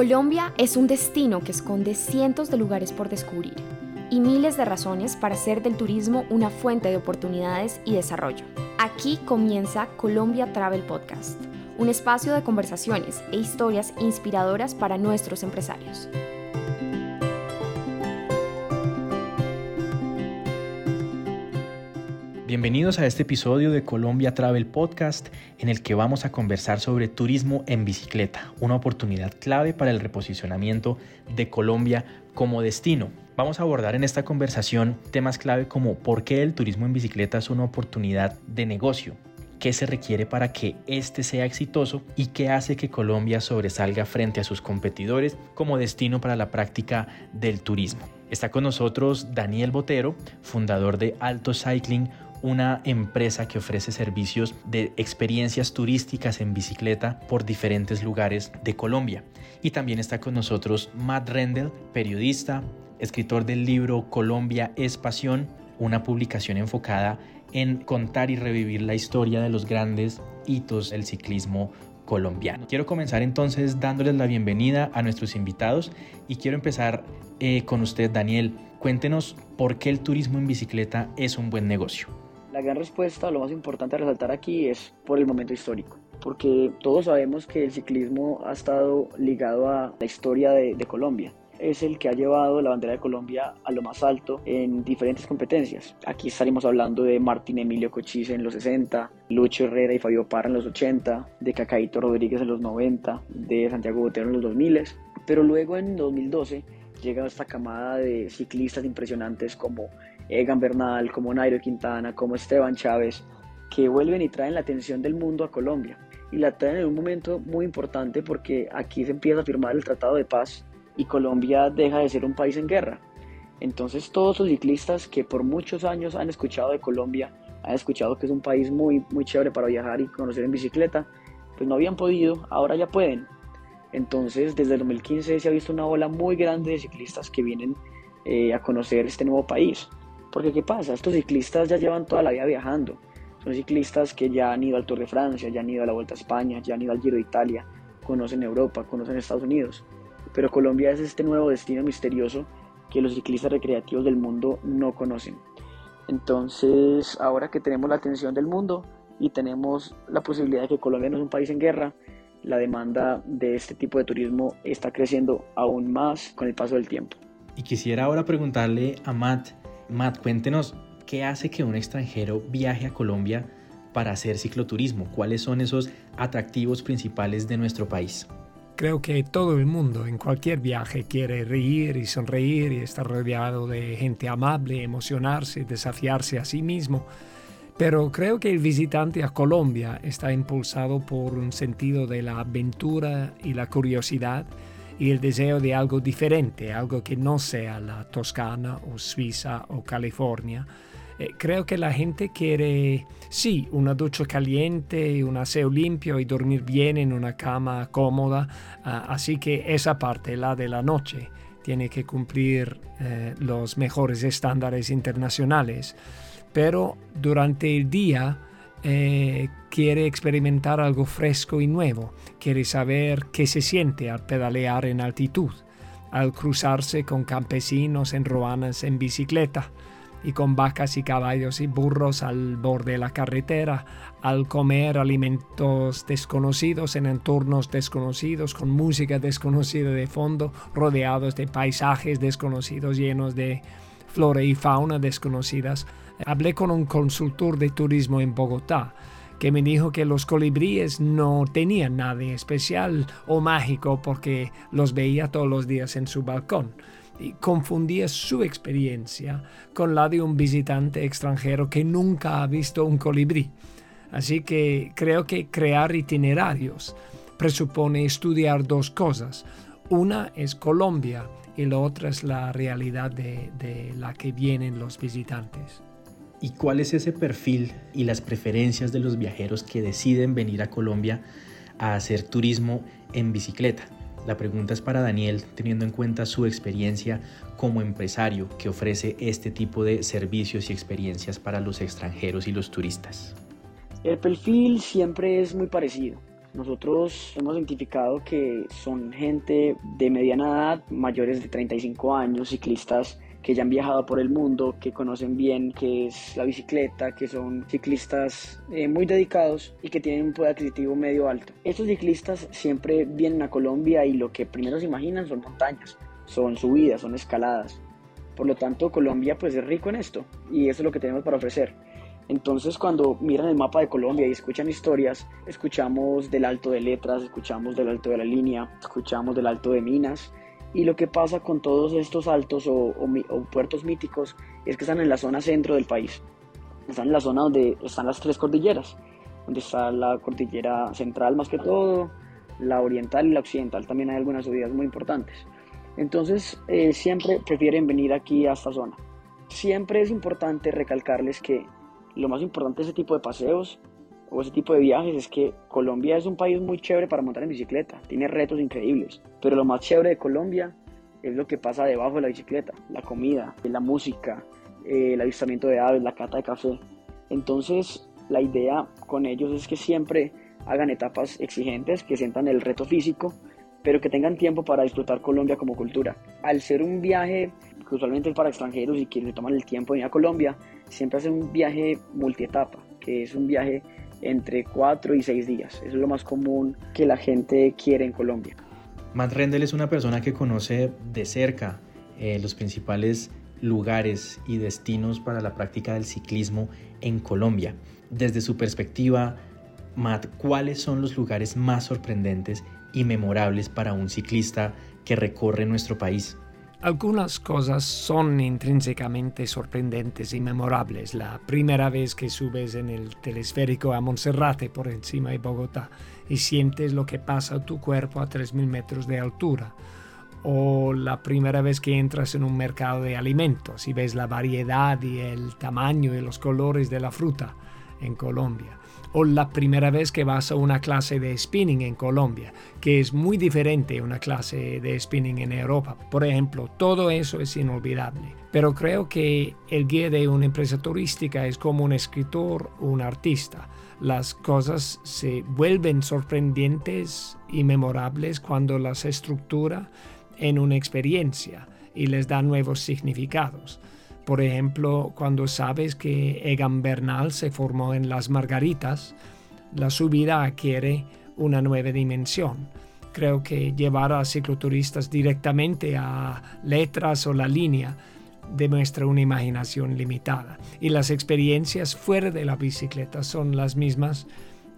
Colombia es un destino que esconde cientos de lugares por descubrir y miles de razones para hacer del turismo una fuente de oportunidades y desarrollo. Aquí comienza Colombia Travel Podcast, un espacio de conversaciones e historias inspiradoras para nuestros empresarios. Bienvenidos a este episodio de Colombia Travel Podcast en el que vamos a conversar sobre turismo en bicicleta, una oportunidad clave para el reposicionamiento de Colombia como destino. Vamos a abordar en esta conversación temas clave como por qué el turismo en bicicleta es una oportunidad de negocio, qué se requiere para que este sea exitoso y qué hace que Colombia sobresalga frente a sus competidores como destino para la práctica del turismo. Está con nosotros Daniel Botero, fundador de Alto Cycling, una empresa que ofrece servicios de experiencias turísticas en bicicleta por diferentes lugares de Colombia. Y también está con nosotros Matt Rendell, periodista, escritor del libro Colombia es Pasión, una publicación enfocada en contar y revivir la historia de los grandes hitos del ciclismo colombiano. Quiero comenzar entonces dándoles la bienvenida a nuestros invitados y quiero empezar eh, con usted, Daniel. Cuéntenos por qué el turismo en bicicleta es un buen negocio. La gran respuesta, lo más importante a resaltar aquí es por el momento histórico, porque todos sabemos que el ciclismo ha estado ligado a la historia de, Colombia es el que ha llevado la bandera de Colombia a lo más alto en diferentes competencias. Aquí estaríamos hablando de Martín Emilio Cochise en los 60, Lucho Herrera y Fabio Parra en los 80, de Cacaito Rodríguez en los 90, de Santiago Botero en los 2000, pero luego en 2012 llega esta camada de ciclistas impresionantes como Egan Bernal, como Nairo Quintana, como Esteban Chávez, que vuelven y traen la atención del mundo a Colombia. Y la traen en un momento muy importante porque aquí se empieza a firmar el Tratado de Paz y Colombia deja de ser un país en guerra. Entonces todos los ciclistas que por muchos años han escuchado de Colombia, han escuchado que es un país muy, muy chévere para viajar y conocer en bicicleta, pues no habían podido, ahora ya pueden. Entonces desde el 2015 se ha visto una ola muy grande de ciclistas que vienen eh, a conocer este nuevo país. Porque ¿qué pasa? Estos ciclistas ya llevan toda la vida viajando. Son ciclistas que ya han ido al Tour de Francia, ya han ido a la Vuelta a España, ya han ido al Giro de Italia, conocen Europa, conocen Estados Unidos. Pero Colombia es este nuevo destino misterioso que los ciclistas recreativos del mundo no conocen. Entonces, ahora que tenemos la atención del mundo y tenemos la posibilidad de que Colombia no es un país en guerra, la demanda de este tipo de turismo está creciendo aún más con el paso del tiempo. Y quisiera ahora preguntarle a Matt, Matt, cuéntenos, ¿qué hace que un extranjero viaje a Colombia para hacer cicloturismo? ¿Cuáles son esos atractivos principales de nuestro país? Creo que todo el mundo en cualquier viaje quiere reír y sonreír y estar rodeado de gente amable, emocionarse, desafiarse a sí mismo. Pero creo que el visitante a Colombia está impulsado por un sentido de la aventura y la curiosidad y el deseo de algo diferente, algo que no sea la Toscana o Suiza o California. Eh, creo que la gente quiere, sí, una ducha caliente, un aseo limpio y dormir bien en una cama cómoda, ah, así que esa parte, la de la noche, tiene que cumplir eh, los mejores estándares internacionales. Pero durante el día, eh, quiere experimentar algo fresco y nuevo, quiere saber qué se siente al pedalear en altitud, al cruzarse con campesinos en roanas en bicicleta y con vacas y caballos y burros al borde de la carretera, al comer alimentos desconocidos en entornos desconocidos, con música desconocida de fondo, rodeados de paisajes desconocidos llenos de flora y fauna desconocidas Hablé con un consultor de turismo en Bogotá que me dijo que los colibríes no tenían nada especial o mágico porque los veía todos los días en su balcón y confundía su experiencia con la de un visitante extranjero que nunca ha visto un colibrí. Así que creo que crear itinerarios presupone estudiar dos cosas. Una es Colombia y la otra es la realidad de, la que vienen los visitantes. ¿Y cuál es ese perfil y las preferencias de los viajeros que deciden venir a Colombia a hacer turismo en bicicleta? La pregunta es para Daniel, teniendo en cuenta su experiencia como empresario que ofrece este tipo de servicios y experiencias para los extranjeros y los turistas. El perfil siempre es muy parecido. Nosotros hemos identificado que son gente de mediana edad, mayores de 35 años, ciclistas que ya han viajado por el mundo, que conocen bien qué es la bicicleta, que son ciclistas eh, muy dedicados y que tienen un poder adquisitivo medio alto. Estos ciclistas siempre vienen a Colombia y lo que primero se imaginan son montañas, son subidas, son escaladas. Por lo tanto, Colombia pues es rico en esto y eso es lo que tenemos para ofrecer. Entonces cuando miran el mapa de Colombia y escuchan historias, escuchamos del Alto de Letras, escuchamos del Alto de la Línea, escuchamos del Alto de Minas. Y lo que pasa con todos estos altos o, puertos míticos es que están en la zona centro del país. Están en la zona donde están las tres cordilleras, donde está la cordillera central más que todo, la oriental y la occidental. También hay algunas subidas muy importantes. Entonces eh, siempre prefieren venir aquí a esta zona. Siempre es importante recalcarles que lo más importante de ese tipo de paseos o ese tipo de viajes es que Colombia es un país muy chévere para montar en bicicleta, tiene retos increíbles, pero lo más chévere de Colombia es lo que pasa debajo de la bicicleta, la comida, la música, eh, el avistamiento de aves, la cata de café. Entonces, la idea con ellos es que siempre hagan etapas exigentes, que sientan el reto físico, pero que tengan tiempo para disfrutar Colombia como cultura. Al ser un viaje que usualmente es para extranjeros y quienes toman el tiempo de ir a Colombia, siempre hacen un viaje multietapa, que es un viaje entre 4 y 6 días. Es lo más común que la gente quiere en Colombia. Matt Rendell es una persona que conoce de cerca eh, los principales lugares y destinos para la práctica del ciclismo en Colombia. Desde su perspectiva, Matt, ¿cuáles son los lugares más sorprendentes y memorables para un ciclista que recorre nuestro país? Algunas cosas son intrínsecamente sorprendentes y memorables. La primera vez que subes en el telesférico a Monserrate por encima de Bogotá y sientes lo que pasa a tu cuerpo a 3.000 metros de altura. O la primera vez que entras en un mercado de alimentos y ves la variedad y el tamaño y los colores de la fruta en Colombia o la primera vez que vas a una clase de spinning en Colombia, que es muy diferente a una clase de spinning en Europa. Por ejemplo, todo eso es inolvidable. Pero creo que el guía de una empresa turística es como un escritor o un artista. Las cosas se vuelven sorprendentes y memorables cuando las estructura en una experiencia y les da nuevos significados. Por ejemplo, cuando sabes que Egan Bernal se formó en las Margaritas, la subida adquiere una nueva dimensión. Creo que llevar a cicloturistas directamente a letras o la línea demuestra una imaginación limitada. Y las experiencias fuera de la bicicleta son las mismas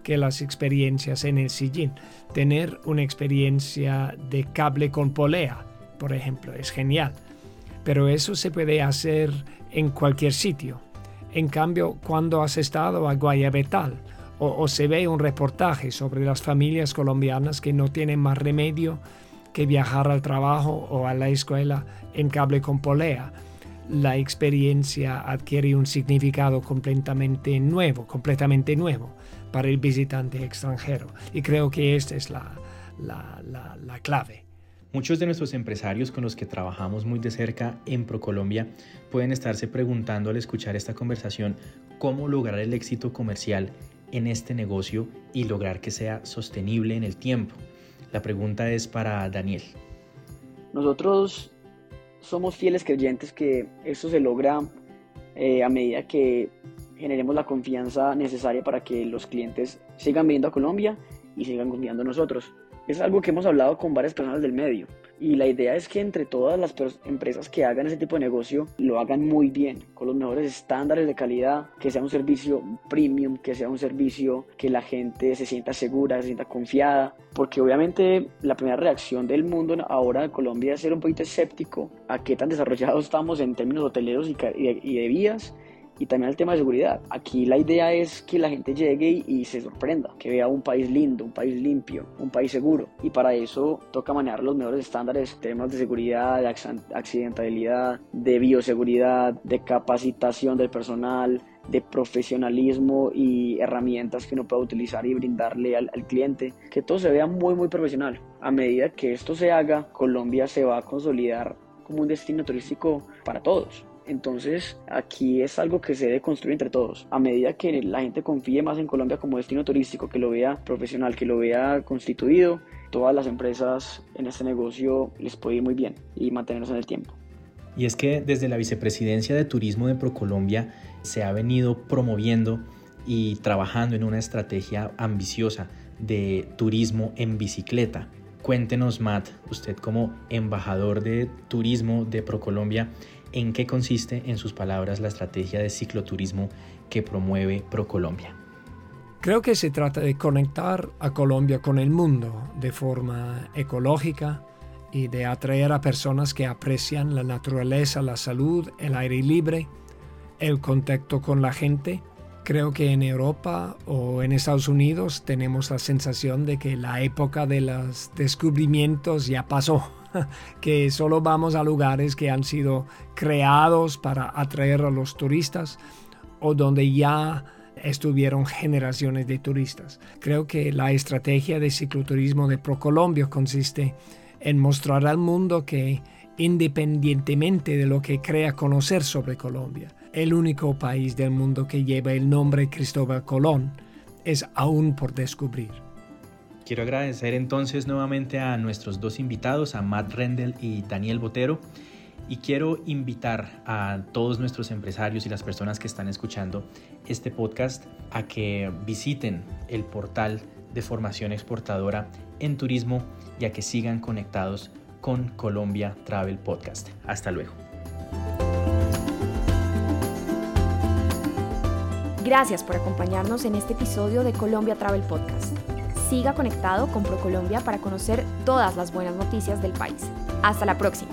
que las experiencias en el sillín. Tener una experiencia de cable con polea, por ejemplo, es genial pero eso se puede hacer en cualquier sitio. En cambio, cuando has estado a Guayabetal o, o, se ve un reportaje sobre las familias colombianas que no tienen más remedio que viajar al trabajo o a la escuela en cable con polea, la experiencia adquiere un significado completamente nuevo, completamente nuevo para el visitante extranjero. Y creo que esta es la, la, la, la clave. Muchos de nuestros empresarios con los que trabajamos muy de cerca en ProColombia pueden estarse preguntando al escuchar esta conversación cómo lograr el éxito comercial en este negocio y lograr que sea sostenible en el tiempo. La pregunta es para Daniel. Nosotros somos fieles creyentes que esto se logra eh, a medida que generemos la confianza necesaria para que los clientes sigan viendo a Colombia y sigan confiando en nosotros. Es algo que hemos hablado con varias personas del medio y la idea es que entre todas las empresas que hagan ese tipo de negocio lo hagan muy bien, con los mejores estándares de calidad, que sea un servicio premium, que sea un servicio que la gente se sienta segura, se sienta confiada, porque obviamente la primera reacción del mundo ahora de Colombia es ser un poquito escéptico a qué tan desarrollados estamos en términos hoteleros y de vías y también el tema de seguridad. Aquí la idea es que la gente llegue y, se sorprenda, que vea un país lindo, un país limpio, un país seguro. Y para eso toca manejar los mejores estándares, temas de seguridad, de accidentabilidad, de bioseguridad, de capacitación del personal, de profesionalismo y herramientas que uno pueda utilizar y brindarle al, al, cliente, que todo se vea muy muy profesional. A medida que esto se haga, Colombia se va a consolidar como un destino turístico para todos Entonces, aquí es algo que se debe construir entre todos. A medida que la gente confíe más en Colombia como destino turístico, que lo vea profesional, que lo vea constituido, todas las empresas en este negocio les puede ir muy bien y mantenernos en el tiempo. Y es que desde la Vicepresidencia de Turismo de ProColombia se ha venido promoviendo y trabajando en una estrategia ambiciosa de turismo en bicicleta. Cuéntenos, Matt, usted como embajador de turismo de ProColombia, ¿en qué consiste, en sus palabras, la estrategia de cicloturismo que promueve ProColombia? Creo que se trata de conectar a Colombia con el mundo de forma ecológica y de atraer a personas que aprecian la naturaleza, la salud, el aire libre, el contacto con la gente Creo que en Europa o en Estados Unidos tenemos la sensación de que la época de los descubrimientos ya pasó, que solo vamos a lugares que han sido creados para atraer a los turistas o donde ya estuvieron generaciones de turistas. Creo que la estrategia de cicloturismo de ProColombia consiste en mostrar al mundo que independientemente de lo que crea conocer sobre Colombia, el único país del mundo que lleva el nombre Cristóbal Colón, es aún por descubrir. Quiero agradecer entonces nuevamente a nuestros dos invitados, a Matt Rendell y Daniel Botero, y quiero invitar a todos nuestros empresarios y las personas que están escuchando este podcast a que visiten el portal de formación exportadora en turismo y a que sigan conectados con Colombia Travel Podcast. Hasta luego. Gracias por acompañarnos en este episodio de Colombia Travel Podcast. Siga conectado con ProColombia para conocer todas las buenas noticias del país. Hasta la próxima.